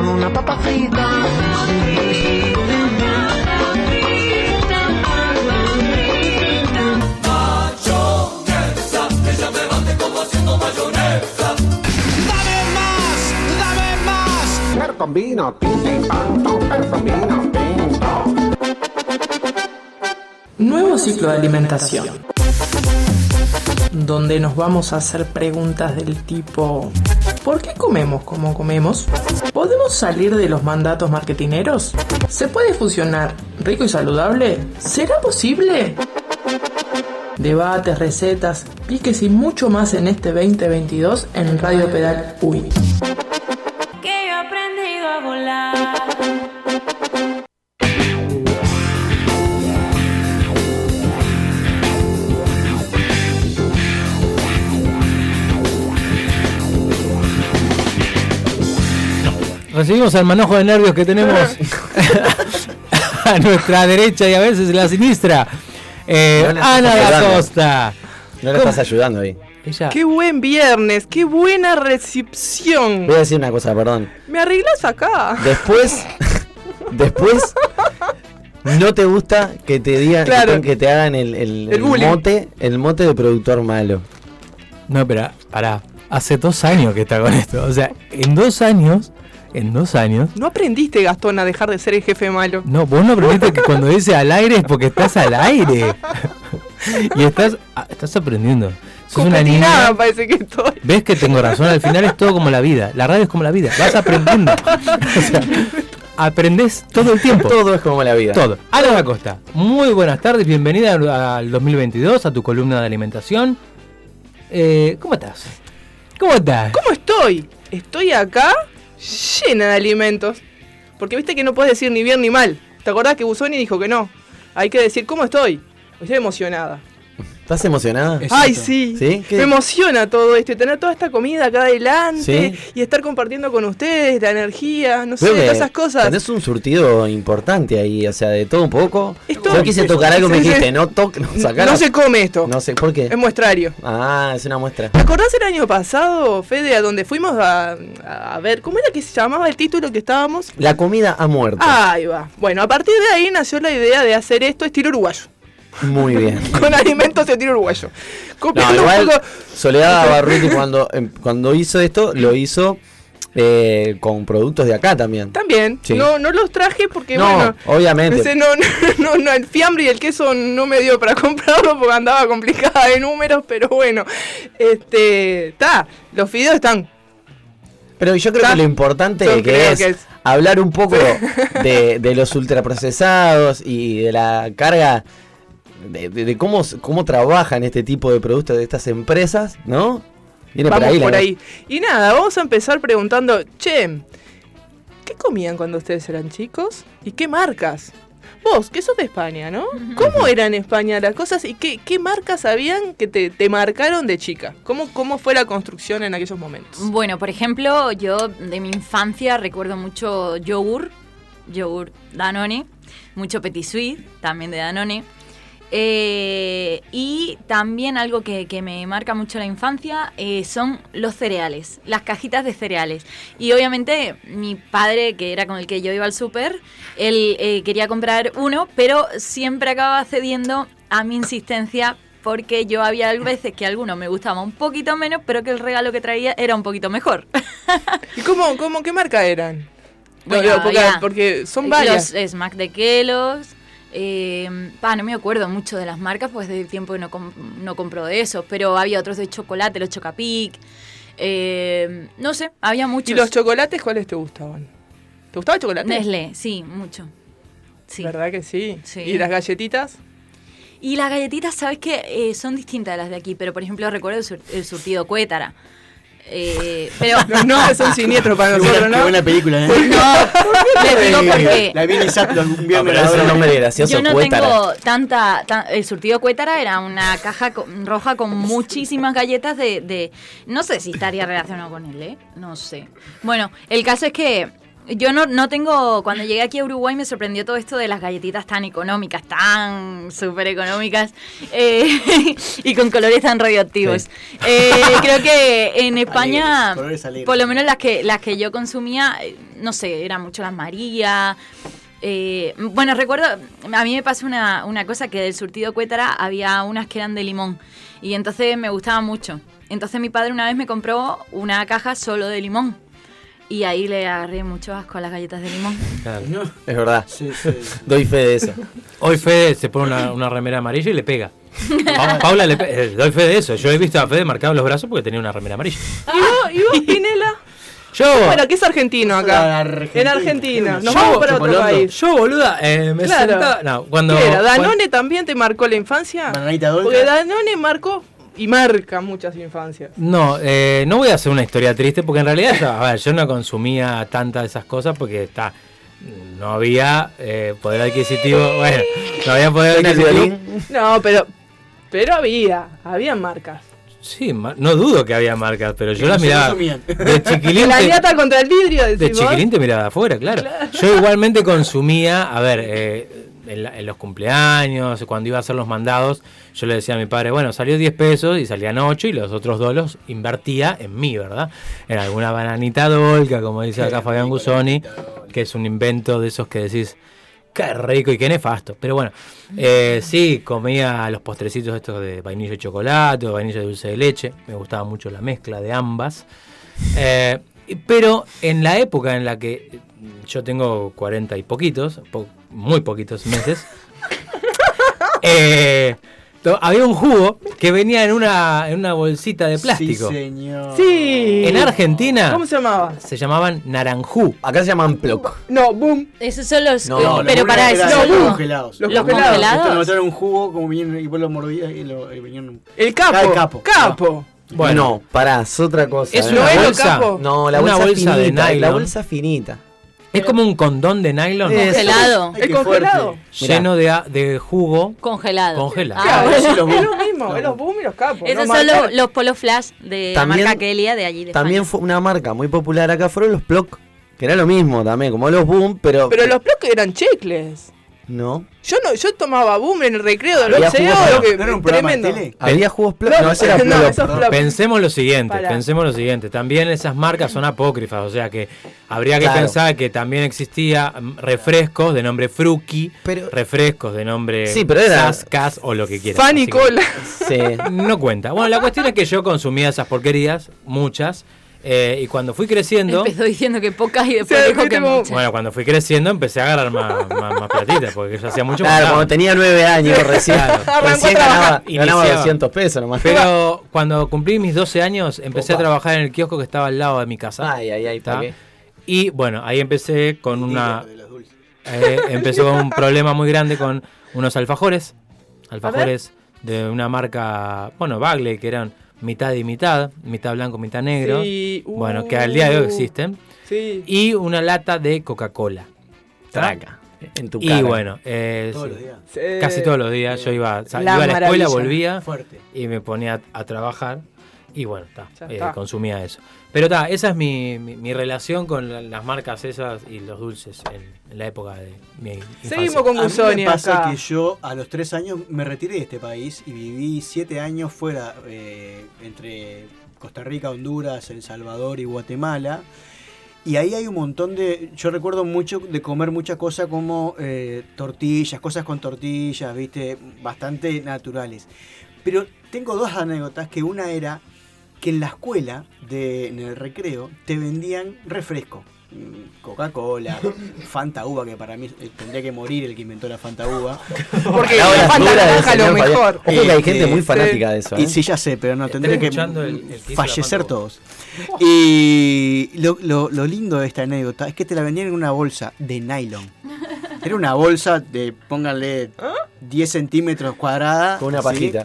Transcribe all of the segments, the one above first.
con una papa frita. Combino, tinta y panto, combino, tinto. Nuevo ciclo de alimentación. Donde nos vamos a hacer preguntas del tipo ¿Por qué comemos como comemos? ¿Podemos salir de los mandatos marketineros? ¿Se puede fusionar rico y saludable? ¿Será posible? Debates, recetas, piques y mucho más en este 2022 en Radio Pedal UI. Recibimos al manojo de nervios que tenemos a nuestra derecha y a veces en la sinistra. Eh, No Ana da. Costa. No le estás ayudando ahí. Ella, ¡Qué buen viernes! ¡Qué buena recepción! Voy a decir una cosa, perdón. ¿Me arreglas acá? Después, después, no te gusta que te digan, que Claro. te- que, te hagan el, el- El el bullying. mote, el mote de productor malo. No, pero pará. Hace dos años que está con esto. O sea, en dos años, en dos años. No aprendiste, Gastón, a dejar de ser el jefe malo. No, vos no aprendiste que cuando dice al aire es porque estás al aire. y estás, ah, estás aprendiendo. Sos una niña. Parece que estoy. ¿Ves que tengo razón? Al final es todo como la vida. La radio es como la vida. Vas aprendiendo. O sea, aprendés todo el tiempo. Todo es como la vida. Todo. Ana da Costa, muy buenas tardes, bienvenida al- al 2022, a tu columna de alimentación. Eh, ¿Cómo estás? ¿Cómo estás? ¿Cómo estoy? Estoy acá llena de alimentos. Porque viste que no puedes decir ni bien ni mal. ¿Te acordás que Busoni dijo que no? Hay que decir, ¿cómo estoy? Estoy emocionada. ¿Estás emocionada? Ay, sí. ¿Sí? Me emociona todo esto y tener toda esta comida acá adelante Sí. y estar compartiendo con ustedes la energía, no sé, Veo que todas esas cosas. Tenés un surtido importante ahí, o sea, de todo un poco. Es todo. Yo quise tocar algo, me dijiste, no toques, no sacar. No se come esto. No sé, ¿por qué? Es muestrario. Ah, es una muestra. ¿Te acordás el año pasado, Fede, a donde fuimos a, a ver, ¿cómo era que se llamaba el título que estábamos? La comida ha muerto. Ahí va. Bueno, a partir de ahí nació la idea de hacer esto estilo uruguayo. Muy bien. Con alimentos estilo uruguayo. No, Copiando un igual poco- Soledad Barruti cuando, em, cuando hizo esto, lo hizo eh, con productos de acá también. También. Sí. No, no los traje porque, No, bueno. obviamente. ese no, no, no, el fiambre y el queso no me dio para comprarlo porque andaba complicada de números, pero bueno. Este. Está. Los fideos están. Pero yo creo que lo importante que creo es, que es. hablar un poco de, de los ultraprocesados y de la carga de, de- de cómo, cómo trabajan este tipo de productos de estas empresas, ¿no? Viene Vamos por ahí. la por ahí. Y nada, vamos a empezar preguntando, che, ¿qué comían cuando ustedes eran chicos? ¿Y qué marcas? Vos, que sos de España, ¿no? ¿Cómo eran en España las cosas y qué, qué marcas habían que te, te marcaron de chica? ¿Cómo, ¿Cómo fue la construcción en aquellos momentos? Bueno, por ejemplo, yo de mi infancia recuerdo mucho yogur, yogur Danone, mucho Petit Suisse, también de Danone. Eh, y también algo que, que me marca mucho la infancia eh, son los cereales, las cajitas de cereales. Y obviamente mi padre, que era con el que yo iba al súper, él eh, quería comprar uno, pero siempre acababa cediendo a mi insistencia porque yo había veces que alguno me gustaba un poquito menos, pero que el regalo que traía era un poquito mejor. ¿Y cómo, cómo qué marca eran? Bueno, porque, son varias. Los Smack de Kellogg's. Eh, pa, no me acuerdo mucho de las marcas, pues desde el tiempo que no, com- no compro de esos, pero había otros de chocolate, los Chocapic. Eh, no sé, había muchos. ¿Y los chocolates cuáles te gustaban? ¿Te gustaba el chocolate? Nestlé, sí, mucho. Sí. ¿Verdad que sí? Sí. ¿Y las galletitas? Y las galletitas, sabes que son distintas de las de aquí, pero por ejemplo recuerdo el, sur- el surtido Cuétara. Eh, pero Los nombres son siniestros para nosotros, ¿no? Qué buena película, ¿eh? no, les digo porque La vi en un No, viernes. pero la es un verdad. nombre gracioso, Yo no Cuétara. tengo tanta, tan- El surtido Cuétara era una caja roja con muchísimas galletas de, de- No sé si estaría relacionado con él, ¿eh? No sé. Bueno, el caso es que Yo no, no tengo, cuando llegué aquí a Uruguay me sorprendió todo esto de las galletitas tan económicas, tan súper económicas eh, y con colores tan radioactivos. Eh, creo que en España, alegres. por lo menos las que, las que yo consumía, no sé, eran mucho las María. eh, bueno, recuerdo, a mí me pasó una, una cosa que del surtido Cuétara había unas que eran de limón y entonces me gustaban mucho. Entonces mi padre una vez me compró una caja solo de limón. Y ahí le agarré mucho asco a las galletas de limón. Claro. No. Es verdad. Sí, sí. Doy fe de eso. Hoy Fede se pone una, una remera amarilla y le pega. Pa- Paula le pe- eh, doy fe de eso. Yo he visto a Fede marcado los brazos porque tenía una remera amarilla. ¿Y vos, y vos, Pinela? Yo, Bueno, que es argentino acá. Argentina. En Argentina. Nos Yo, vamos para otro país. yo boluda, eh, me Claro. sentaba. No, cuando. ¿Qué era? cuando- ¿Danone también te marcó la infancia? Porque Danone marcó y marca muchas infancias. No, eh, no voy a hacer una historia triste porque en realidad yo, a ver, yo no consumía tantas de esas cosas porque está no había eh, poder adquisitivo, bueno, no había poder ¿Suena el adquisitivo. No, pero pero había, había marcas. Sí, no dudo que había marcas, pero yo las miraba de chiquilín. La dieta contra el vidrio, de chiquilín te miraba de afuera, claro. Yo igualmente consumía, a ver, eh, en, la- en los cumpleaños, cuando iba a hacer los mandados, yo le decía a mi padre, bueno, salió 10 pesos y salían 8 y los otros dos los invertía en mí, ¿verdad? En alguna bananita dolca, como dice acá Fabián Gusoni, que es un invento de esos que decís, qué rico y qué nefasto. Pero bueno, eh, sí, comía los postrecitos estos de vainilla y chocolate o vainilla y dulce de leche, me gustaba mucho la mezcla de ambas. Eh, pero en la época en la que yo tengo 40 y poquitos, po- muy poquitos meses, eh, había un jugo que venía en una, en una bolsita de plástico. Sí, señor. Sí. En Argentina ¿Cómo se llamaba? se llamaban naranjú. Acá se llaman ploc. No, boom. Esos son los... No, eh, no, pero Los para eso no, los los- congelados. Los Los congelados. congelados. Esto le metieron un jugo como vienen y vos lo mordías y, lo, y venían. El capo. Ah, el capo. Capo. Bueno. no, pará, es otra cosa. Es ¿eh? una ¿No es lo bolsa. capo? No, la una bolsa, bolsa de finita, La nylon. bolsa finita. Es como un condón de nylon Es- Congelado. Ay, ¿El qué congelado? lleno de, jugo. Congelado. Congelado. Ah, Claro, es lo mismo, Los es los boom. y los capos. Esos no son los, los polo flash de También- la marca Kelia de allí de También España. fue una marca muy popular acá, fueron los ploc. Que era lo mismo también, como los boom, pero. Pero los bloques eran chicles. No. Yo no, yo tomaba boom en el recreo del Había liceo, jugos, lo que ¿No era un programa de tremendo. tele? Había jugos ploc. No, No, ese era no, plop. Pensemos lo siguiente, pensemos lo siguiente. También esas marcas son apócrifas, o sea que habría que Claro. pensar que también existía mm, refrescos de nombre Fruki, Pero- refrescos de nombre Sí, pero era- Sas, Cas o lo que quieras. Fanny Cola. Sí. No cuenta. Bueno, la cuestión es que yo consumía esas porquerías, muchas, eh, y cuando fui creciendo, Empezó diciendo que pocas y después Sí, dijo que muchas. bueno, cuando fui creciendo empecé a agarrar más, más, más platita, porque yo hacía mucho Claro, cuando tenía nueve años recién, recién ganaba, ganaba Iniciaba. 200 pesos nomás. Pero cuando cumplí mis 12 años, empecé Opa. a trabajar en el kiosco que estaba al lado de mi casa. Ay, ay, ay, ¿Está? ¿para qué? Y bueno, ahí empecé con una. Eh, empecé con un problema muy grande con unos alfajores. Alfajores de una marca, bueno, Bagley, que eran mitad y mitad, mitad blanco, mitad negro. Sí, Bueno, que al día de hoy uh, existen. Sí. Y una lata de Coca-Cola. Traca. En tu Y cara. bueno, eh, Todos sí, los días. Sí. casi todos los días yo iba, sa- La iba a la escuela, volvía Fuerte. y me ponía a, a trabajar y bueno, ta, eh, está. consumía eso. Pero ta, esa es mi, mi- mi relación con la- las marcas esas y los dulces en, en la época de mi infancia. Seguimos con A mí Gusoni me pasa acá. que yo a los tres años me retiré de este país y viví siete años fuera, eh, entre Costa Rica, Honduras, El Salvador y Guatemala. Y ahí hay un montón de. Yo recuerdo mucho de comer muchas cosas como eh, tortillas, cosas con tortillas, viste, bastante naturales. Pero tengo dos anécdotas, que una era que en la escuela, de, en el recreo, te vendían refresco. Mm, Coca-Cola, Fanta Uva, que para mí eh, tendría que morir el que inventó la Fanta Uva. Porque Ahora, la Fanta naranja lo mejor. Ojo que hay Este, gente muy sí. fanática de eso. Y ¿eh? sí, ya sé, pero no, tendría que el- el fallecer todos. Y lo, lo- lo lindo de esta anécdota es que te la vendían en una bolsa de nylon. Era una bolsa de, pónganle, 10 centímetros cuadrada. Con una pajita.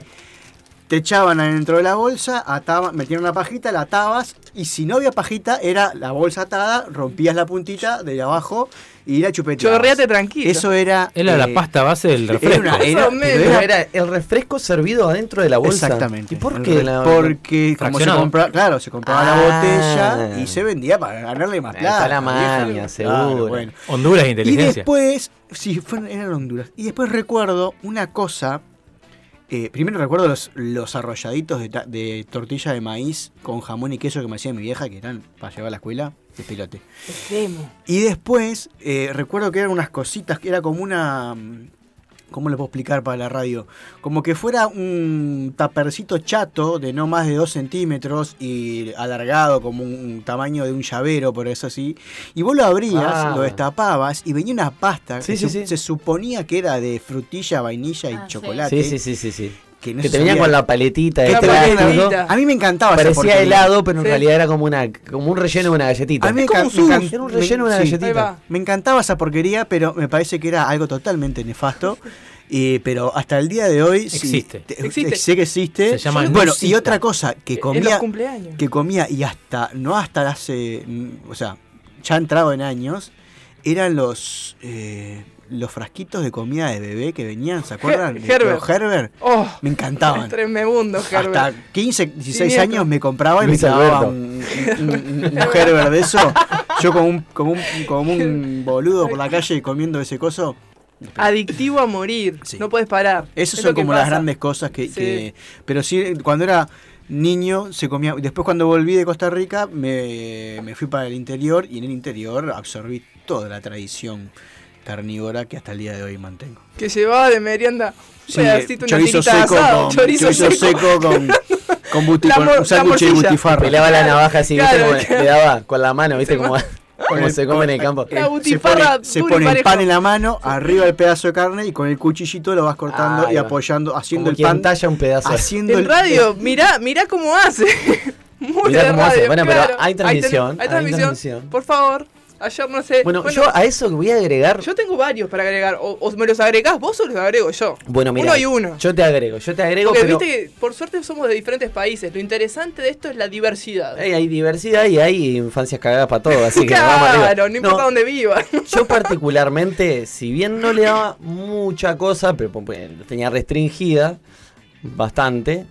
Te echaban adentro de la bolsa, ataban, metían una pajita, la atabas y si no había pajita era la bolsa atada, rompías la puntita de abajo y la chupeteabas. Chorreate tranquilo. Eso era. Era la eh, pasta base del era refresco. una- era-. Pero era- era el refresco servido adentro de la bolsa. Exactamente. ¿Y por qué? la- Porque como se compraba, claro, se compraba Ah. la botella y se vendía para ganarle más plata. la maña, seguro. bueno. Honduras e Y inteligencia. después, sí, fueron, eran Honduras. Y después recuerdo una cosa. Eh, primero recuerdo los, los arrolladitos de, de tortilla de maíz con jamón y queso que me hacía mi vieja, que eran para llevar a la escuela, de pilote. Extremo. Y después, eh, recuerdo que eran unas cositas, que era como una... ¿Cómo le puedo explicar para la radio? Como que fuera un tapercito chato de no más de 2 centímetros y alargado como un tamaño de un llavero, por eso así. Y vos lo abrías, Ah. lo destapabas y venía una pasta Sí, que sí, se, sí. se suponía que era de frutilla, vainilla y Ah, sí. chocolate. Sí, sí, sí, sí, sí. Que, no Que te con la paletita de plástico. A mí me encantaba esa Parecía helado, pero en Sí. realidad era como una como un relleno de una galletita. A mí me, Es como encan- un me sus. encan- Era un relleno de una sí. Galletita. Me encantaba esa porquería, pero me parece que era algo totalmente nefasto. Y, pero hasta el día de hoy sí, Existe. te- Existe. sé que existe. Se llama bueno, y otra cosa que comía, cumpleaños. que comía y hasta no hasta hace, mm, o sea, ya entrado en años, eran los eh, los frasquitos de comida de bebé que venían, ¿se acuerdan? De Herbert. los Herbert. Oh, Me encantaban. tremebundo, Herbert. Hasta 15, 16 Siniestro. años me compraba y Luis me daba un, un, un- un Herbert de eso. Yo como un, como un, como un boludo por la calle comiendo ese coso. Adictivo a morir. Sí. No puedes parar. Esas Es son como las pasa. grandes cosas que, Sí. que- Pero sí, cuando era niño se comía... Después cuando volví de Costa Rica me, me fui para el interior y en el interior absorbí toda la tradición carnívora que hasta el día de hoy mantengo. Que llevaba de merienda un Sí, pedacito, una chorizo seco, asado, con, chorizo, seco. con, con, buti- La con un la sándwich de butifarra. Pelaba la navaja así, ¿viste? Claro, Como claro. le daba con la mano, ¿viste? Como, como el- se come en el campo. La se butifarra pone, se dura y pone el pan en la mano, arriba el pedazo de carne y con el cuchillito lo vas cortando y va. apoyando, haciendo Como el pan. talla un pedazo. Haciendo En el- radio, mirá, mirá cómo hace. Muy Mirá de cómo hace. radio, Bueno, pero hay transmisión, ten- hay transmisión. Por favor. Ayer no sé. Bueno, yo a eso que voy a agregar. yo tengo varios para agregar. O, o me los agregás vos o los agrego yo. Bueno, mira. Uno y uno. Yo te agrego, yo te agrego, Porque pero. viste que por suerte somos de diferentes países. Lo interesante de esto es la diversidad. Hay, hay diversidad y hay infancias cagadas para todo, así que vamos arriba. claro, no importa dónde viva. Yo particularmente, si bien no le daba mucha cosa, pero pues, tenía restringida bastante,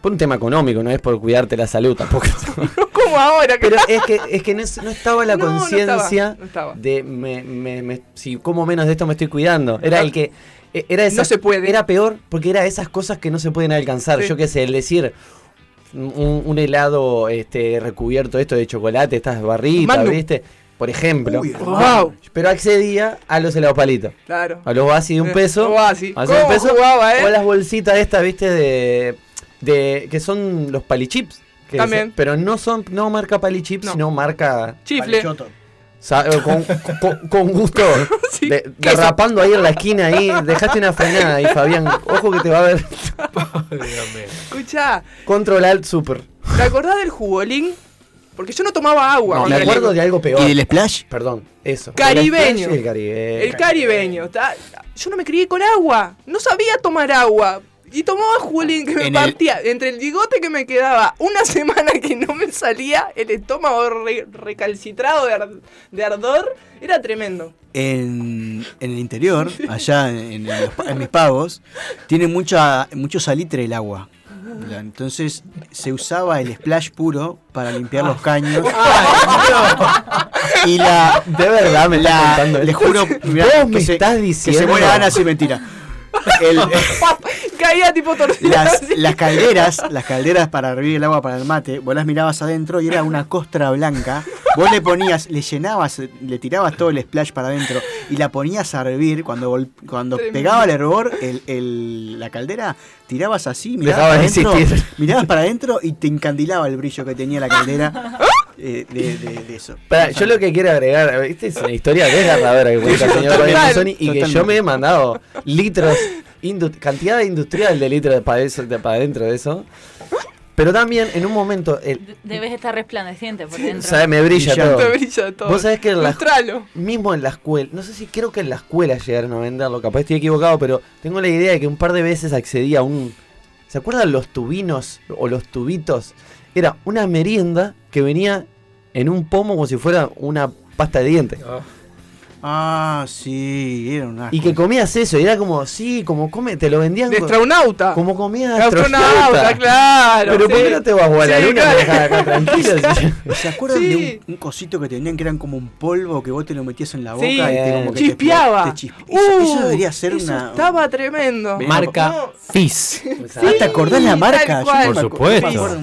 por un tema económico, no es por cuidarte la salud tampoco. ahora. Que Pero es que, es que no, no estaba la No, conciencia estaba, no estaba. de me, me- me- si como menos de esto me estoy cuidando. Era el que e- era esa, No se puede. Era peor porque era esas cosas que no se pueden alcanzar. Sí. Yo qué sé, el decir un, un helado este recubierto esto de chocolate, estas barritas. ¿viste? Por ejemplo. Uy, Wow. Pero accedía a los helados palitos. Claro. A los Oasis de un Eh, peso. Oasis. Oasis de un ¿Cómo peso. jugaba, eh? O las bolsitas estas, ¿viste? De, de que son los palichips. Que También. pero no son no marca palichips, No. sino marca Chifle. Eh, con, con- con gusto. Sí, de, derrapando ahí en la esquina ahí. Dejaste una frenada ahí, Fabián. Ojo que te va a ver. Escuchá, Control Alt Super. ¿te acordás del jugolín? Porque yo no tomaba agua. No, me acuerdo de algo peor. ¿Y del splash? Perdón, eso. Caribeño. El caribeño. El caribeño. ta- Yo no me crié con agua. No sabía tomar agua. Y tomaba jugolín que me En el- partía. Entre el bigote que me quedaba una semana que no me salía, el estómago re- recalcitrado de, ar- de ardor, era tremendo. En, en el interior, allá en, en los pa- en mis pagos, tiene mucha, mucho salitre el agua. Entonces se usaba el splash puro para limpiar los caños. y la. De verdad me la, esto. juro. mirá, Vos que me se- estás Que diciendo. se muere Ana si mentira. El- Caía tipo torcida. las, las calderas, las calderas para hervir el agua para el mate, vos las mirabas adentro y era una costra blanca. Vos le ponías, le llenabas, le tirabas todo el splash para adentro y la ponías a hervir. Cuando, cuando Tremendo. pegaba el hervor, el, el- la caldera, tirabas así, mirabas Dejaba para, de adentro, mirabas para adentro y te encandilaba el brillo que tenía la caldera eh, de, de- de eso. Yo lo que quiero agregar, ¿viste? Es una historia desgarradora que cuenta el señor total, y que yo me he mandado litros, cantidad industrial de litros para eso, de, para dentro de eso. Pero también en un momento, el, De- Debes estar resplandeciente por dentro. ¿sabes? Me brilla todo. Te brilla todo. Vos sabés que en la-. Mismo en la escuela, no sé si creo que en la escuela llegaron a venderlo, capaz estoy equivocado, pero tengo la idea de que un par de veces accedí a un... ¿Se acuerdan los tubinos o los tubitos? Era una merienda que venía en un pomo como si fuera una pasta de dientes. Ah, sí, era un asco. Y que comías eso, y era como, sí, como come, te lo vendían De astronauta. como comías De astronauta, astronauta. claro. Pero ¿por sí. qué no te vas a la Sí, luna claro. acá tranquilo? ¿Se acuerdan Sí. de un, un cosito que tenían que eran como un polvo que vos te lo metías en la boca Sí, y te como que te- chispeaba. te chispe- eso, eso Uh, debería ser eso una. Estaba tremendo. Marca No. Fizz. Ah, ¿te acordás la marca? Por supuesto.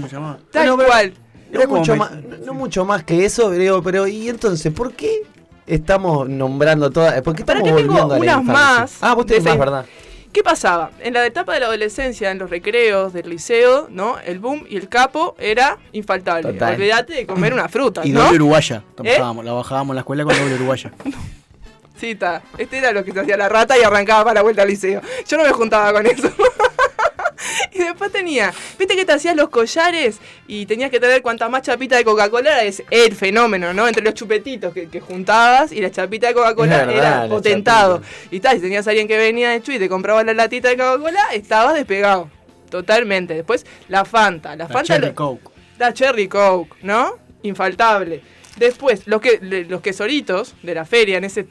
Tal cual. No mucho, más, no mucho más que eso, pero, pero y entonces, ¿por qué estamos nombrando todas? ¿Por qué Para estamos que tengo volviendo a la unas más Ah, vos tenés más, ¿verdad? ¿Qué pasaba? En la etapa de la adolescencia, en los recreos del liceo, ¿no? El boom y el capo era infaltable. Total. Olvídate de comer una fruta, Y ¿no? doble uruguaya. ¿Eh? La bajábamos en la escuela con doble uruguaya. Sí, está. Este era lo que se hacía la rata y arrancaba para la vuelta al liceo. Yo no me juntaba con eso. y después tenía, viste que te hacías los collares y tenías que tener cuanta más chapita de Coca-Cola, es el fenómeno, ¿no? Entre los chupetitos que, que juntabas y la chapita de Coca-Cola era potentado. chapita. Y tal, si tenías a alguien que venía de Chuy y te compraba la latita de Coca-Cola, estabas despegado. Totalmente. Después, la Fanta. La, La Fanta Cherry lo- Coke. la Cherry Coke, ¿no? Infaltable. Después, los, que, los quesoritos de la feria, en ese.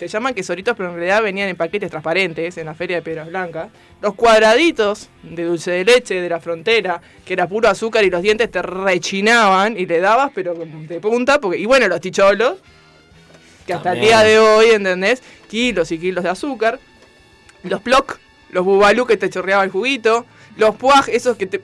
Se llaman quesoritos, pero en realidad venían en paquetes transparentes en la feria de Piedras Blancas. Los cuadraditos de dulce de leche de la frontera, que era puro azúcar y los dientes te rechinaban y le dabas, pero de punta. Porque, y bueno, los ticholos, que hasta el También. día de hoy, ¿entendés? Kilos y kilos de azúcar. Los ploc, los bubalú que te chorreaba el juguito. Los puaj, esos que te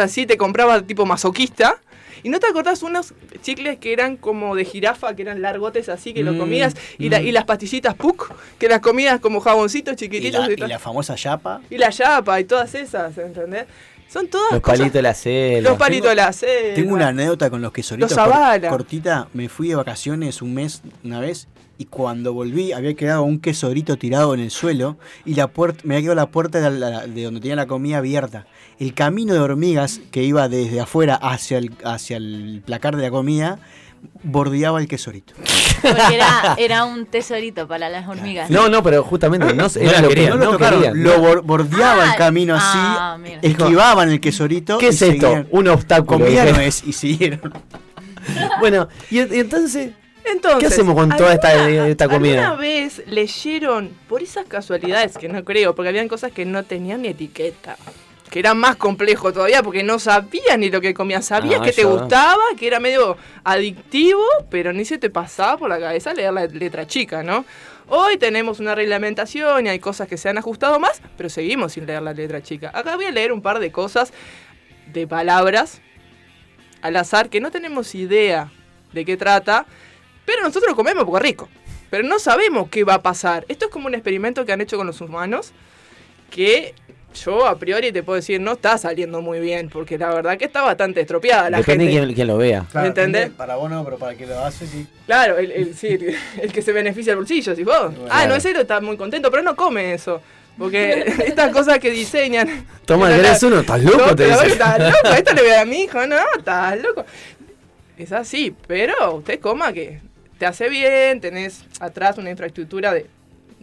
así te compraba tipo masoquista. ¿Y no te acordás unos chicles que eran como de jirafa, que eran largotes así, que los Mm, comías? Y, la- mm. y las pastillitas PUC, que las comías como jaboncitos Y chiquititos. la, Y, y tal. la famosa yapa. Y la yapa y todas esas, ¿entendés? Son todas Los palitos de la selva. Los palitos de la selva. Tengo una anécdota con los quesoritos Los cortita. Me fui de vacaciones un mes una vez y cuando volví había quedado un quesorito tirado en el suelo y la puerta me había quedado la puerta de, la- de donde tenía la comida abierta. El camino de hormigas que iba desde afuera hacia el, hacia el placar de la comida bordeaba el quesorito. Porque era, era un tesorito para las hormigas. No, no, pero justamente no, era lo que querían. No lo no tocaron, querían. lo bor- bordeaba Ah, el camino así, ah, esquivaban el quesorito. ¿Qué y es esto? seguían. Un obstáculo. Comida dije. no es, y siguieron. Bueno, y, y entonces, Entonces, ¿Qué hacemos con toda esta- ¿alguna- esta comida? ¿Alguna vez leyeron, por esas casualidades, que no creo, porque habían cosas que no tenían ni etiqueta? Que era más complejo todavía porque no sabías ni lo que comías. Sabías Ah, que te gustaba, que era medio adictivo, pero ni se te pasaba por la cabeza leer la letra chica, ¿no? Hoy tenemos una reglamentación y hay cosas que se han ajustado más, pero seguimos sin leer la letra chica. Acá voy a leer un par de cosas, de palabras, al azar, que no tenemos idea de qué trata, pero nosotros lo comemos porque es rico. Pero no sabemos qué va a pasar. Esto es como un experimento que han hecho con los humanos, que yo a priori te puedo decir no está saliendo muy bien, porque la verdad que está bastante estropeada la depende de gente. quién, quién lo vea. ¿Me entendés? Para vos no, pero para que lo hace, sí. Claro, el, el- sí, el, el que se beneficia el bolsillo, si vos. Ah, no, Claro. ese está muy contento, pero no come eso. Porque estas cosas que diseñan. Toma, No, ¿querés no, uno? ¿Estás loco? no, Te dice. estás loco, esto le voy a dar a mi hijo, no, estás loco. Es así, pero usted coma que te hace bien, tenés atrás una infraestructura de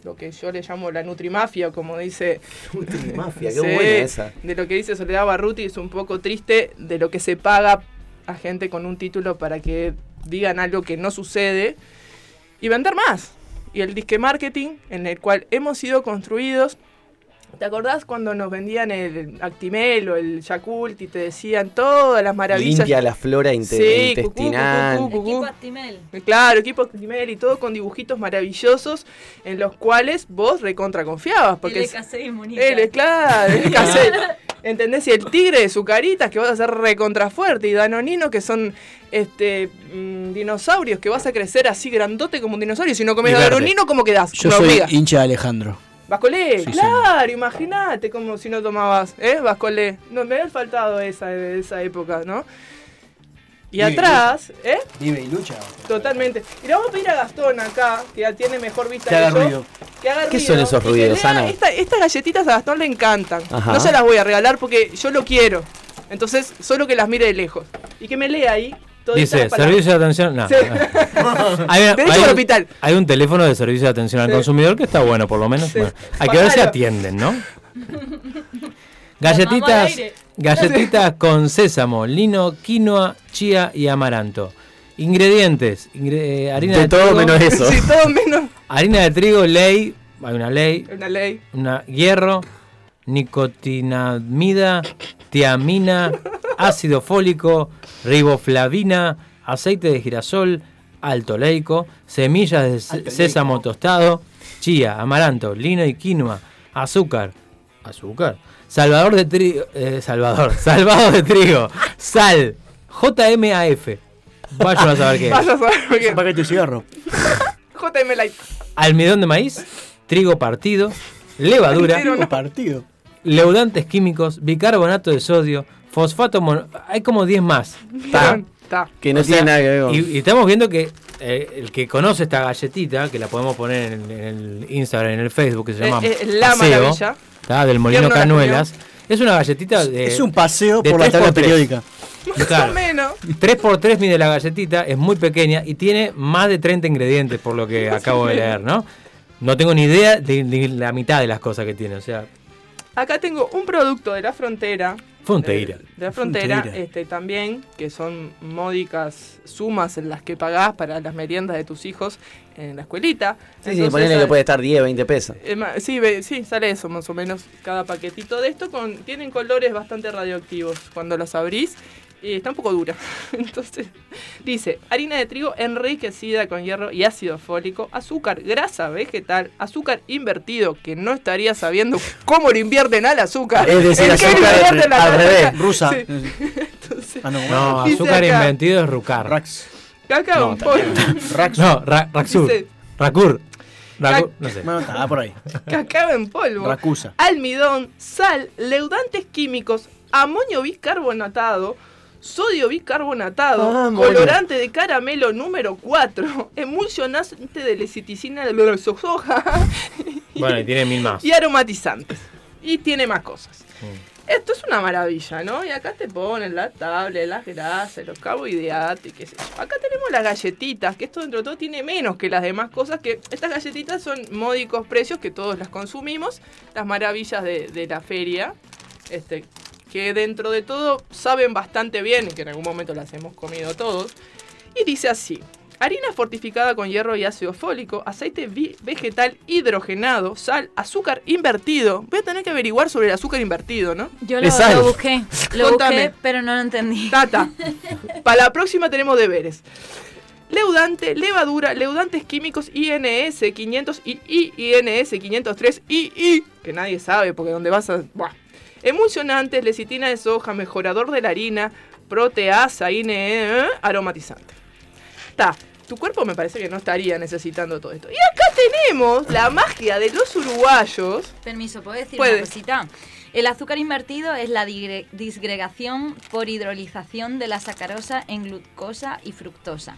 lo que yo le llamo la nutrimafia, como dice Mafia, qué buena esa. de lo que dice Soledad Barruti es un poco triste de lo que se paga a gente con un título para que digan algo que no sucede y vender más. Y el disque marketing en el cual hemos sido construidos. ¿Te acordás cuando nos vendían el Actimel o el Yakult y te decían todas las maravillas? Limpia la flora inte- Sí, cucú, intestinal. cucú, cucú. Equipo Actimel. Claro, equipo Actimel y todo con dibujitos maravillosos en los cuales vos recontra confiabas. Porque es- LKC inmunidad. él es claro, el cassette. ¿Entendés? Y el tigre de su carita que vas a ser recontra fuerte. Y Danonino que son este mm, dinosaurios que vas a crecer así grandote como un dinosaurio. Si no comes. Danonino, ¿cómo quedás? Yo soy hormiga. hincha de Alejandro. Vascolé, Sí, claro, imagínate como si no tomabas, ¿eh? Vascolé. No, me había faltado esa de esa época, ¿no? Y Vive, atrás, ¿eh? Vive y lucha. Totalmente. Y le vamos a pedir a Gastón acá, que ya tiene mejor vista Que haga que yo, ruido. que haga ¿Qué ruido son esos ruidos, Ana? esta- estas galletitas a Gastón le encantan. Ajá. No se las voy a regalar porque yo lo quiero. Entonces, solo que las mire de lejos. Y que me lea ahí. Dice, servicio de atención. No. Sí. Hay, una- Derecho hay al un, hospital. hay un teléfono de servicio de atención al Sí. consumidor que está bueno, por lo menos. Sí. Bueno, hay que ver si atienden, ¿no? Galletitas, galletitas con sésamo, lino, quinoa, chía y amaranto. Ingredientes: ingre- eh, harina de, De todo trigo, menos eso. Sí, todo menos harina de trigo, ley, hay una ley, una ley. una hierro, nicotinamida, tiamina, ácido fólico, riboflavina, aceite de girasol, alto leico, semillas de Alto sésamo leico. tostado, chía, amaranto, lino y quinoa, azúcar, azúcar, salvador de trigo, eh, salvador, salvado de trigo, sal, JMAF. Vayan a saber qué es. Vaya a saber Es un qué. paquete de cigarro. JM Light. Almidón de maíz, trigo partido, levadura, Un partido. Leudantes químicos, bicarbonato de sodio, fosfato mono... Hay como 10 más. Está. Está. Que no O sea, tiene nada que ver. Y, y estamos viendo que eh, el que conoce esta galletita, que la podemos poner en, en el Instagram, en el Facebook, que se llama Eh, eh, la Paseo, maravilla. está, del Molino ¿Quién no la Canuelas. Es una galletita de... es un paseo de por la tres tabla por tres. periódica. Más Claro. o menos. 3x3 mide la galletita, es muy pequeña y tiene más de 30 ingredientes por lo que acabo de leer, ¿no? No tengo ni idea de, de la mitad de las cosas que tiene, o sea, Acá tengo un producto de la frontera. Fronteira. De, de la frontera, Fronteira. este también, que son módicas sumas en las que pagás para las meriendas de tus hijos en la escuelita. Sí, sí, Entonces, ponele que puede estar 10, 20 pesos. eh, sí, sí, sale eso más o menos cada paquetito de esto. Con, tienen colores bastante radioactivos cuando las abrís. Y está un poco dura. Entonces, dice, harina de trigo enriquecida con hierro y ácido fólico, azúcar, grasa vegetal, azúcar invertido, que no estaría sabiendo cómo le invierten al azúcar. Es decir, ¿En qué le azúcar invierten al revés. Rusa. Sí. Entonces, Ah, no, azúcar acá. invertido es Rucar. Rax. cacao No, en polvo. Rax. No, Ra- Raxur. Dice- Racur. Racu- no sé. Bueno, está por ahí. cacao en polvo. Racusa. almidón, sal, leudantes químicos, amonio bicarbonatado, sodio bicarbonatado, Ah, colorante de caramelo número 4, emulsionante de leciticina de la soja Bueno, y tiene mil más. y aromatizantes. Y tiene más cosas. Mm. Esto es una maravilla, ¿no? Y acá te ponen la tabla, las grasas, los carbohidratos y qué sé yo. Acá tenemos las galletitas, que esto dentro de todo tiene menos que las demás cosas, que estas galletitas son módicos precios que todos las consumimos. Las maravillas de, de la feria, este, que dentro de todo saben bastante bien y que en algún momento las hemos comido todos. Y dice así. Harina fortificada con hierro y ácido fólico, aceite vegetal hidrogenado, sal, azúcar invertido. Voy a tener que averiguar sobre el azúcar invertido, ¿no? Yo lo, busqué, lo Contame. busqué, pero no lo entendí. Tata. Para la próxima tenemos deberes. Leudante, levadura, leudantes químicos INS 500 y INS 503 II, que nadie sabe porque donde vas a... Buah. Emulsionantes, lecitina de soja, mejorador de la harina, proteasa, INE, aromatizante. Ta, tu cuerpo me parece que no estaría necesitando todo esto. Y acá tenemos la magia de los uruguayos. Permiso, ¿puedo decir Puede. una cosita? El azúcar invertido es la disgregación por hidrolización de la sacarosa en glucosa y fructosa.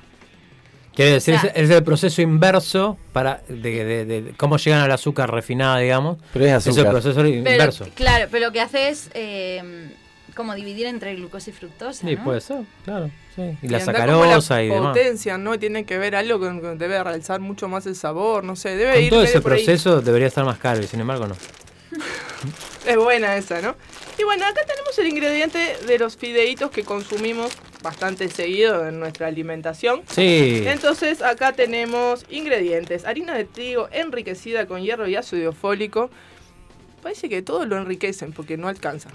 Quiere decir, O sea- es, es el proceso inverso para de, de- de cómo llegan al azúcar refinada, digamos. Pero es Es el azúcar. proceso Pero, inverso. Claro, pero lo que hace es eh, como dividir entre glucosa y fructosa. Sí, ¿no? puede ser, claro. sí. Y la sacarosa y demás. potencia, ¿no? Tiene que ver algo con, con- debe realzar mucho más el sabor, no sé, debe Con ir todo ese por ahí. proceso debería estar más caro y sin embargo no. Es buena esa, ¿no? Y bueno, acá tenemos el ingrediente de los fideitos que consumimos bastante seguido en nuestra alimentación. Sí. Entonces acá tenemos ingredientes, harina de trigo enriquecida con hierro y ácido fólico. Parece que todo lo enriquecen porque no alcanza.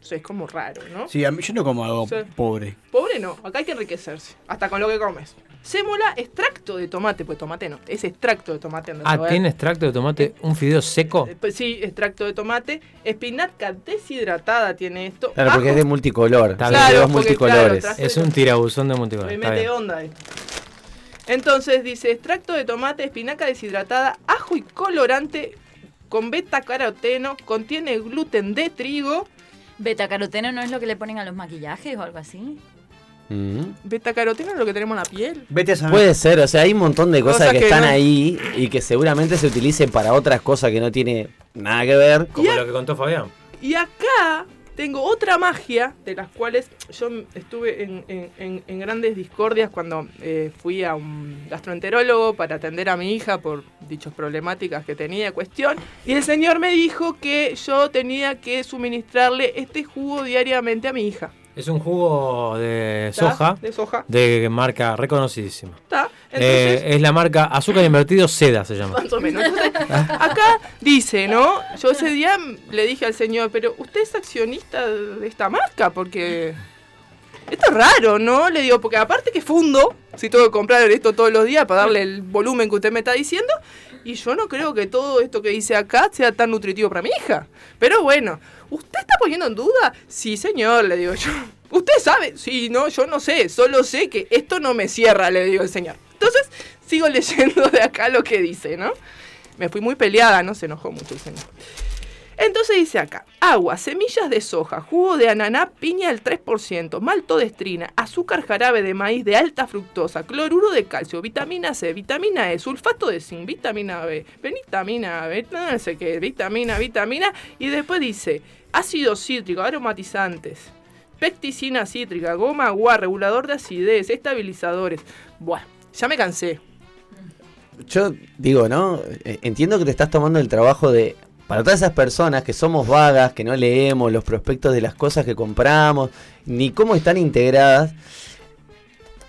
O sea, es como raro, ¿no? Sí, a mí, yo no como algo pobre. Pobre no, acá hay que enriquecerse, hasta con lo que comes. Sémola, extracto de tomate, pues tomate no, es extracto de tomate. Ah. ¿tiene extracto de tomate? ¿Un fideo seco? Eh, pues sí, extracto de tomate. Espinaca deshidratada tiene esto. Claro, porque es de multicolor. Está es bien. de Claro, dos porque, multicolores. claro, Es un tirabuzón de multicolor. Me mete bien. onda esto. Entonces dice extracto de tomate, espinaca deshidratada, ajo y colorante con beta caroteno, contiene gluten de trigo. Beta caroteno no es lo que le ponen a los maquillajes o algo así. Beta caroteno es lo que tenemos en la piel. Vete a saber. Puede ser, o sea, hay un montón de cosas, Cosas que, que están no- ahí y que seguramente se utilicen para otras cosas que no tiene nada que ver. Como a- lo que contó Fabián. Y acá tengo otra magia de las cuales yo estuve en, en- en- en grandes discordias cuando eh, fui a un gastroenterólogo para atender a mi hija por dichas problemáticas que tenía cuestión. Y el señor me dijo que yo tenía que suministrarle este jugo diariamente a mi hija. Es un jugo de soja, De soja. de marca reconocidísima. ¿Está? Entonces, Eh, es la marca azúcar invertido seda, se llama. Más o menos. Entonces, acá dice, ¿no? Yo ese día le dije al señor, pero usted es accionista de esta marca, porque esto es raro, ¿no? Le digo, porque aparte que fundo, si tengo que comprar esto todos los días para darle el volumen que usted me está diciendo, y yo no creo que todo esto que dice acá sea tan nutritivo para mi hija. Pero bueno, ¿usted está poniendo en duda? Sí, señor, le digo yo. ¿Usted sabe? Sí, no, yo no sé, solo sé que esto no me cierra, le digo al señor. Entonces, sigo leyendo de acá lo que dice, ¿no? Me fui muy peleada, ¿no? Se enojó mucho el señor. Entonces dice acá, agua, semillas de soja, jugo de ananá, piña al 3%, maltodestrina, azúcar jarabe de maíz de alta fructosa, cloruro de calcio, vitamina C, vitamina E, sulfato de zinc, vitamina B, vitamina B, no sé qué, vitamina, vitamina, y después dice ácido cítrico, aromatizantes, pecticina cítrica, goma agua, regulador de acidez, estabilizadores. Buah, ya me cansé. Yo digo, ¿no? Eh, Entiendo que te estás tomando el trabajo de. Para todas esas personas que somos vagas, que no leemos los prospectos de las cosas que compramos, ni cómo están integradas.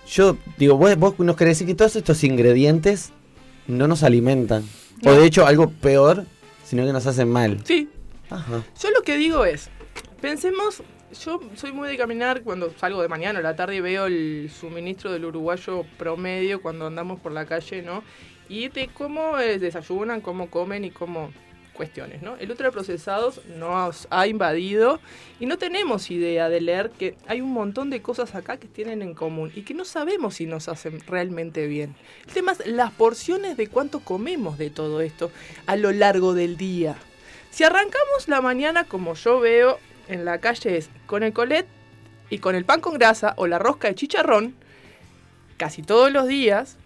Yo digo, vos, vos nos querés decir que todos estos ingredientes no nos alimentan. O de hecho, algo peor, sino que nos hacen mal. Sí, Yo lo que digo es, pensemos, yo soy muy de caminar cuando salgo de mañana a la tarde y veo el suministro del uruguayo promedio cuando andamos por la calle, ¿no? Y de cómo eh, desayunan, cómo comen y cómo cuestiones, ¿no? El ultraprocesados nos ha invadido y no tenemos idea de leer que hay un montón de cosas acá que tienen en común y que no sabemos si nos hacen realmente bien. El tema es las porciones de cuánto comemos de todo esto a lo largo del día. Si arrancamos la mañana como yo veo en la calle es con el colet y con el pan con grasa o la rosca de chicharrón, casi todos los días,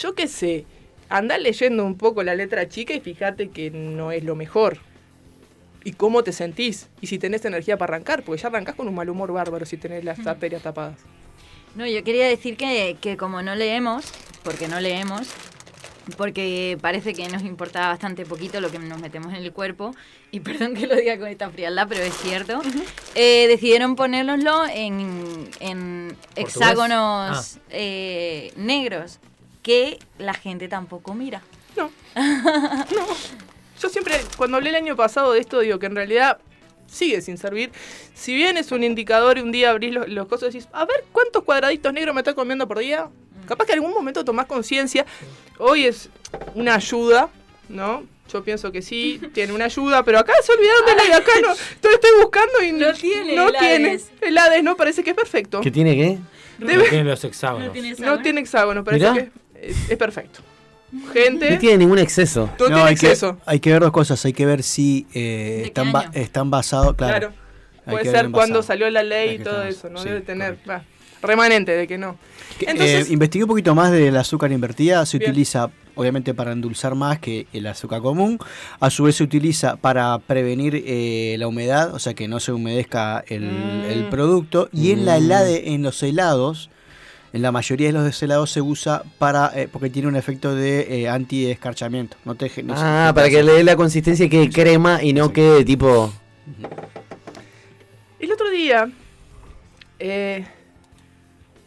yo qué sé, anda leyendo un poco la letra chica y fíjate que no es lo mejor. Y cómo te sentís, y si tenés energía para arrancar, porque ya arrancás con un mal humor bárbaro si tenés las arterias tapadas. No, yo quería decir que, que como no leemos, porque no leemos, porque parece que nos importa bastante poquito lo que nos metemos en el cuerpo, y perdón que lo diga con esta frialdad, pero es cierto, eh, decidieron ponérnoslo en, en hexágonos eh, negros, que la gente tampoco mira. No. no. Yo siempre, cuando hablé el año pasado de esto, digo que en realidad sigue sin servir. Si bien es un indicador y un día abrís los, los cosas y decís, a ver cuántos cuadraditos negros me estoy comiendo por día. Capaz que en algún momento tomás conciencia. Hoy es una ayuda, ¿no? Yo pienso que sí, tiene una ayuda, pero acá se olvidaron de la de acá. No, Entonces estoy buscando y No tiene no tiene. helades. Helades, no, parece que es perfecto. ¿Qué tiene qué? Debe- No tiene los hexágonos. no tiene hexágono, parece Mirá. que es, es perfecto. Gente, No tiene ningún exceso. no, tiene hay que, exceso. hay que ver dos cosas. Hay que ver si eh, ¿De qué están, ba- están basados, claro. Puede que ser cuando salió la ley y que todo eso, ¿no? sí, Debe tener correcto. va, remanente de que no. Que, Entonces- eh, investigué un poquito más del azúcar invertida. Se Bien. utiliza, obviamente, para endulzar más que el azúcar común. A su vez, se utiliza para prevenir eh, la humedad, o sea, que no se humedezca el, Mm. el producto. Y en la Mm. helade, en los helados, en la mayoría de los helados se usa para eh, porque tiene un efecto de eh, anti-escarchamiento. No te, no se- Ah, para que le dé la consistencia y quede crema y no Sí. quede tipo. El otro día, eh,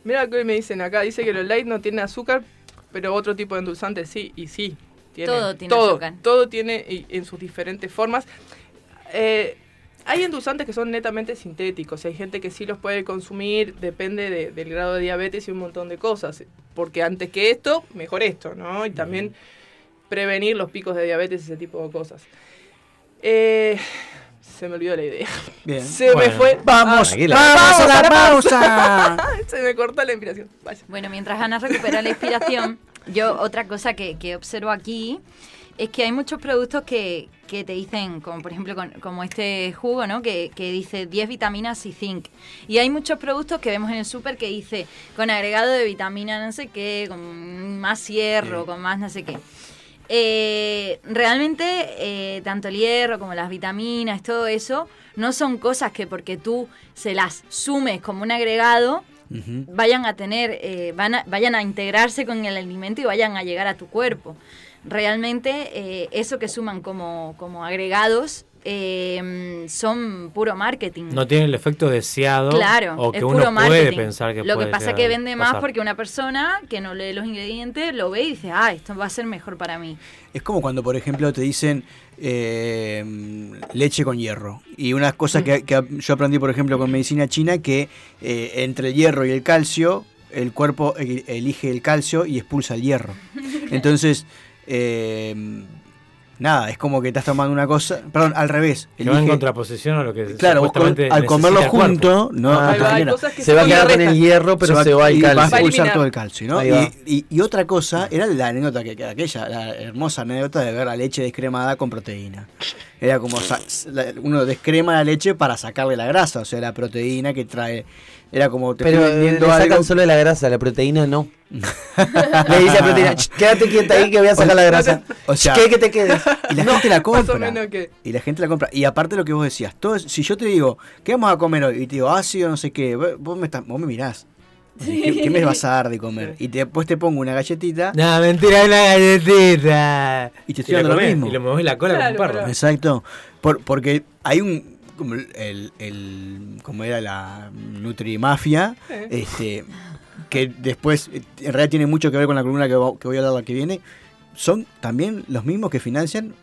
mira lo que me dicen acá, dice que los light no tienen azúcar, pero otro tipo de endulzante sí, y sí. Tiene, Todo tiene todo, azúcar. Todo tiene y- en sus diferentes formas. Eh, hay endulzantes que son netamente sintéticos, hay gente que sí los puede consumir, depende de- del grado de diabetes y un montón de cosas. Porque antes que esto, mejor esto, ¿no? Y también prevenir los picos de diabetes y ese tipo de cosas. Eh, se me olvidó la idea. Bien. Se me fue. Vamos, vamos a la la pausa. Se me cortó la inspiración. Vaya. Bueno, mientras Ana recupera la inspiración, yo otra cosa que, que observo aquí es que hay muchos productos que, que te dicen, como por ejemplo con- como este jugo, ¿no? Que, que dice 10 vitaminas y zinc. Y hay muchos productos que vemos en el súper que dice con agregado de vitamina no sé qué, con más hierro, Sí. con más no sé qué. Eh, realmente eh, tanto el hierro como las vitaminas, todo eso, no son cosas que porque tú se las sumes como un agregado, vayan a tener, eh, van a- vayan a integrarse con el alimento y vayan a llegar a tu cuerpo. Realmente eh, eso que suman como, como agregados eh, son puro marketing. No tiene el efecto deseado Claro, o que es uno puro puede marketing. pensar que Lo puede que pasa llegar que vende más porque una persona que no lee los ingredientes lo ve y dice, ah, esto va a ser mejor para mí. Es como cuando, por ejemplo, te dicen eh, leche con hierro. Y unas cosas que, que yo aprendí, por ejemplo, con medicina china, que eh, entre el hierro y el calcio, el cuerpo e- elige el calcio y expulsa el hierro. Entonces, eh, nada, es como que estás tomando una cosa, perdón, al revés. Que va en contraposición a lo que claro, vos con- supuestamente al comerlo el junto, no, Ah, te va, hay genera. cosas que Se va a quedar con el hierro, pero se va, y el vas a calcio. Va a expulsar todo el calcio, ¿no? Va. Y, y- y otra cosa era la anécdota que, que aquella, la hermosa anécdota de ver la leche descremada con proteína. Era como uno descrema la leche para sacarle la grasa, o sea, la proteína que trae. Era como te Pero le sacan algo. solo la grasa, la proteína no. le dice a la proteína, "Ch, quédate quieta ahí que voy a sacar la grasa. O sea, ¿Qué que te quedes? y la gente la compra. que... Y la gente la compra. Y aparte lo que vos decías, todo es- si yo te digo, ¿qué vamos a comer hoy? Y te digo, ácido, no sé qué, vos vos me, estás- vos me mirás. ¿Qué, qué me vas a dar de comer? Y te- después te pongo una galletita No, mentira, es una galletita. y te estoy la dando lo comés, mismo. Y le mueves la cola Claro, como un perro. Exacto. Por- porque hay un. Como el, el- como era la Nutrimafia, este, que después eh, en realidad tiene mucho que ver con la columna que voy a hablar la que viene, son también los mismos que financian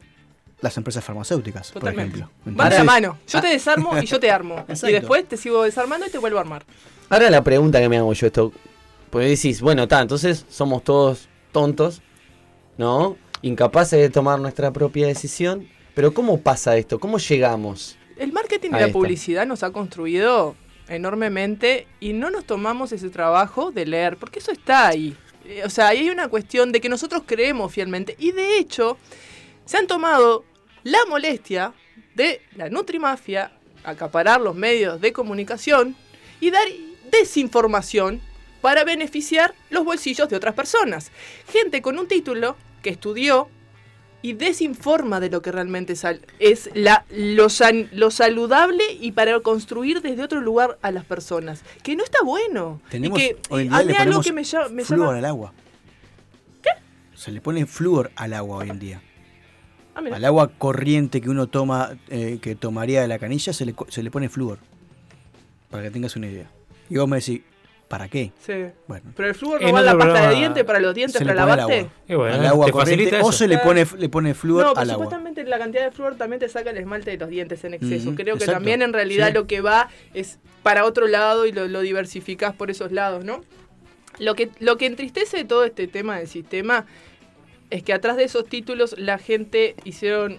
las empresas farmacéuticas, Totalmente. por ejemplo. Van de la Entonces, mano. Yo te desarmo y yo te armo. Exacto. Y después te sigo desarmando y te vuelvo a armar. Ahora la pregunta que me hago yo esto, pues decís, bueno, está, entonces somos todos tontos, ¿no? Incapaces de tomar nuestra propia decisión, pero ¿cómo pasa esto? ¿Cómo llegamos? El marketing y la publicidad nos ha construido enormemente y no nos tomamos ese trabajo de leer, porque eso está ahí. Eh, O sea, ahí hay una cuestión de que nosotros creemos fielmente y de hecho se han tomado la molestia de la Nutrimafia acaparar los medios de comunicación y dar desinformación para beneficiar los bolsillos de otras personas. Gente con un título que estudió y desinforma de lo que realmente es la, lo, san- lo saludable y para construir desde otro lugar a las personas. Que no está bueno. Tenemos, y que hoy en eh, día le algo que me, llama- me flúor llama... al agua. ¿Qué? Se le pone flúor al agua hoy en día. Ah. Al agua corriente que uno toma, eh, que tomaría de la canilla, se le, se le pone flúor. Para que tengas una idea. Y vos me decís, ¿para qué? Sí. Bueno, Pero el flúor no va a la pasta de dientes para los dientes para lavarte. agua. Y bueno, al agua corriente. O se le pone, le pone flúor No, pero al agua. supuestamente la cantidad de flúor también te saca el esmalte de los dientes en exceso. Creo que también en realidad Sí. lo que va es para otro lado y lo, lo diversificás por esos lados, ¿no? Lo que, lo que entristece de todo este tema del sistema es que atrás de esos títulos la gente hicieron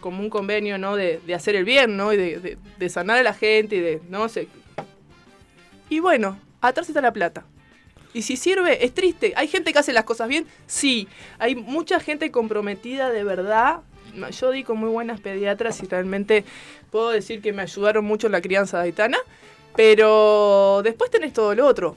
como un convenio, ¿no? De, de hacer el bien, ¿no? Y de, de- sanar a la gente y de, ¿no? Se- y bueno, atrás está la plata. Y si sirve, es triste. ¿Hay gente que hace las cosas bien? Sí. Hay mucha gente comprometida de verdad. Yo di con muy buenas pediatras y realmente puedo decir que me ayudaron mucho en la crianza de Aitana. Pero después tenés todo lo otro.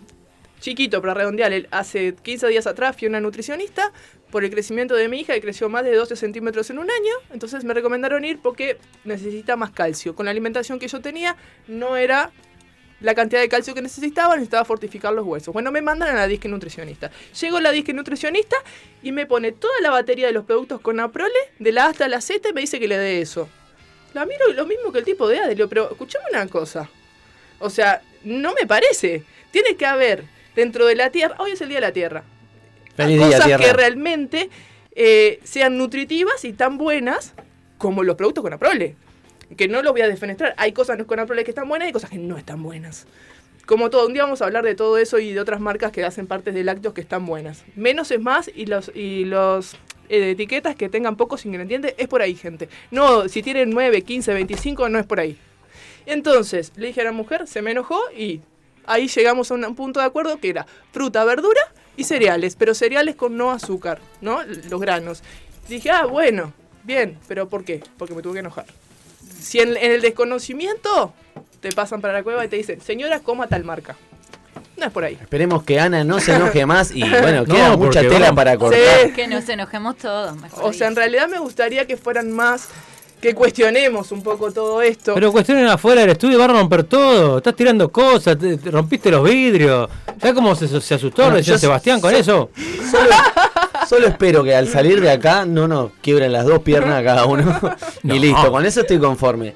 Chiquito, para redondear, hace 15 días atrás fui a una nutricionista por el crecimiento de mi hija, que creció más de 12 centímetros en un año. Entonces me recomendaron ir porque necesita más calcio. Con la alimentación que yo tenía, no era la cantidad de calcio que necesitaba, necesitaba fortificar los huesos. Bueno, me mandan a la disque nutricionista. Llego a la disque nutricionista y me pone toda la batería de los productos con Aprole, de la A hasta la Z, y me dice que le dé eso. La miro lo mismo que el tipo de A, le digo, pero escuchame una cosa. O sea, no me parece. Tiene que haber dentro de la Tierra, hoy es el Día de la Tierra, Feliz día, cosas Tierra. que realmente eh, sean nutritivas y tan buenas como los productos con Aprole. Que no los voy a defenestrar. Hay cosas con Aprole que están buenas y hay cosas que no están buenas. Como todo, un día vamos a hablar de todo eso y de otras marcas que hacen partes de lácteos que están buenas. Menos es más y los, y los eh, etiquetas que tengan pocos ingredientes es por ahí, gente. No, si tienen 9, 15, 25, no es por ahí. Entonces, le dije a la mujer, se me enojó y ahí llegamos a un punto de acuerdo que era fruta, verdura y cereales, pero cereales con no azúcar, ¿no? Los granos. Dije, ah, bueno, bien, pero ¿por qué? Porque me tuve que enojar. Si en, en el desconocimiento te pasan para la cueva y te dicen, señora, coma tal marca. no es por ahí. Esperemos que Ana no se enoje más y bueno, No, queda mucha porque tela vamos- para cortar. Sí. Que nos enojemos todos, mejor O sea, en realidad me gustaría que fueran más, que cuestionemos un poco todo esto. Pero cuestionen afuera del estudio, va a romper todo. Estás tirando cosas, te- te rompiste los vidrios. ¿Sabes cómo se, se asustó Bueno, yo- Sebastián con eso? Solo, solo espero que al salir de acá no nos quiebren las dos piernas a cada uno. No. Y listo, con eso estoy conforme.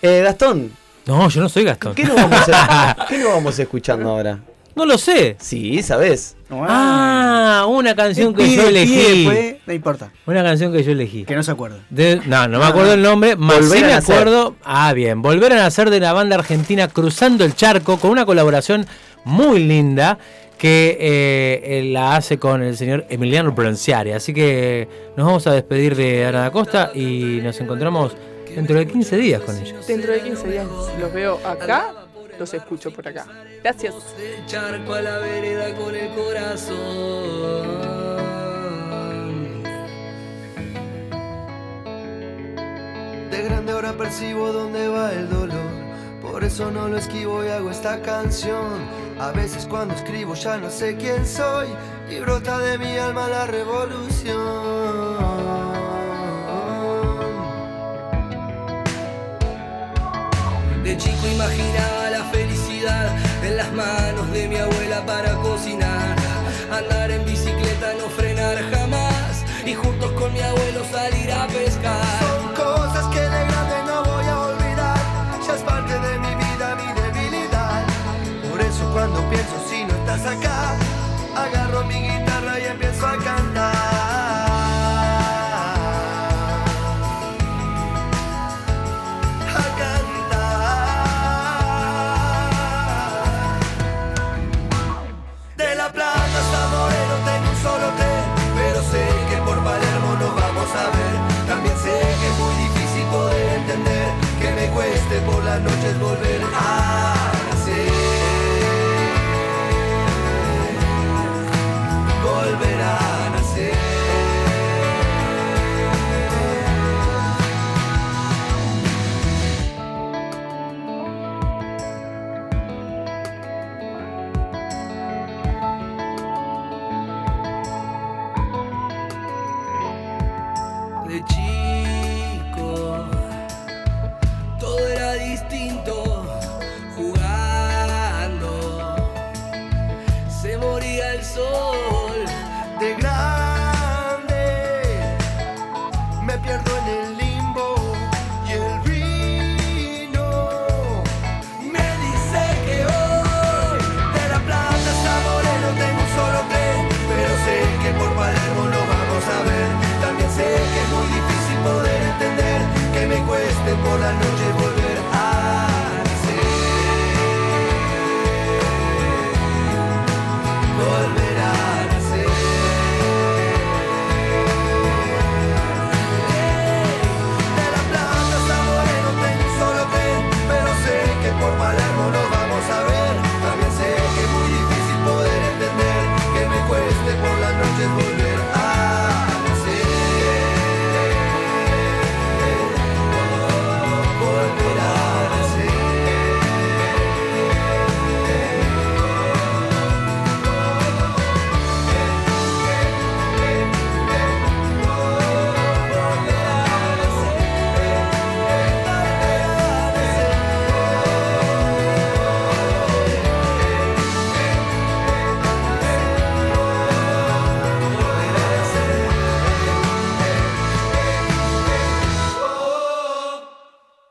Eh, Gastón, No, yo no soy Gastón. ¿qué nos, vamos a, ¿qué nos vamos escuchando ahora? No lo sé. Sí, ¿sabes? Ah, una canción que yo elegí. después, no importa. Una canción que yo elegí. Que no se acuerda. De- no, no me acuerdo el nombre, más sí a me acuerdo. Ah, bien. Volver a nacer de la banda argentina Cruzando el Charco con una colaboración muy linda que eh, eh, la hace con el señor Emiliano Pronciari. Así que nos vamos a despedir de Ana da Costa y nos encontramos dentro de 15 días con ellos. Dentro de 15 días los veo acá, los escucho por acá. Gracias. De grande ahora percibo dónde va el dolor. Por eso no lo esquivo y hago esta canción. A veces cuando escribo ya no sé quién soy. Y brota de mi alma la revolución. De chico imaginaba la felicidad en las manos de mi abuela para cocinar. Andar en bicicleta, no frenar jamás. Y juntos con mi abuelo salir a pescar. Son cosas que de grande no voy a olvidar. Ya es parte de mi vida, mi debilidad. Por eso cuando pienso si no estás acá, agarro noches volver.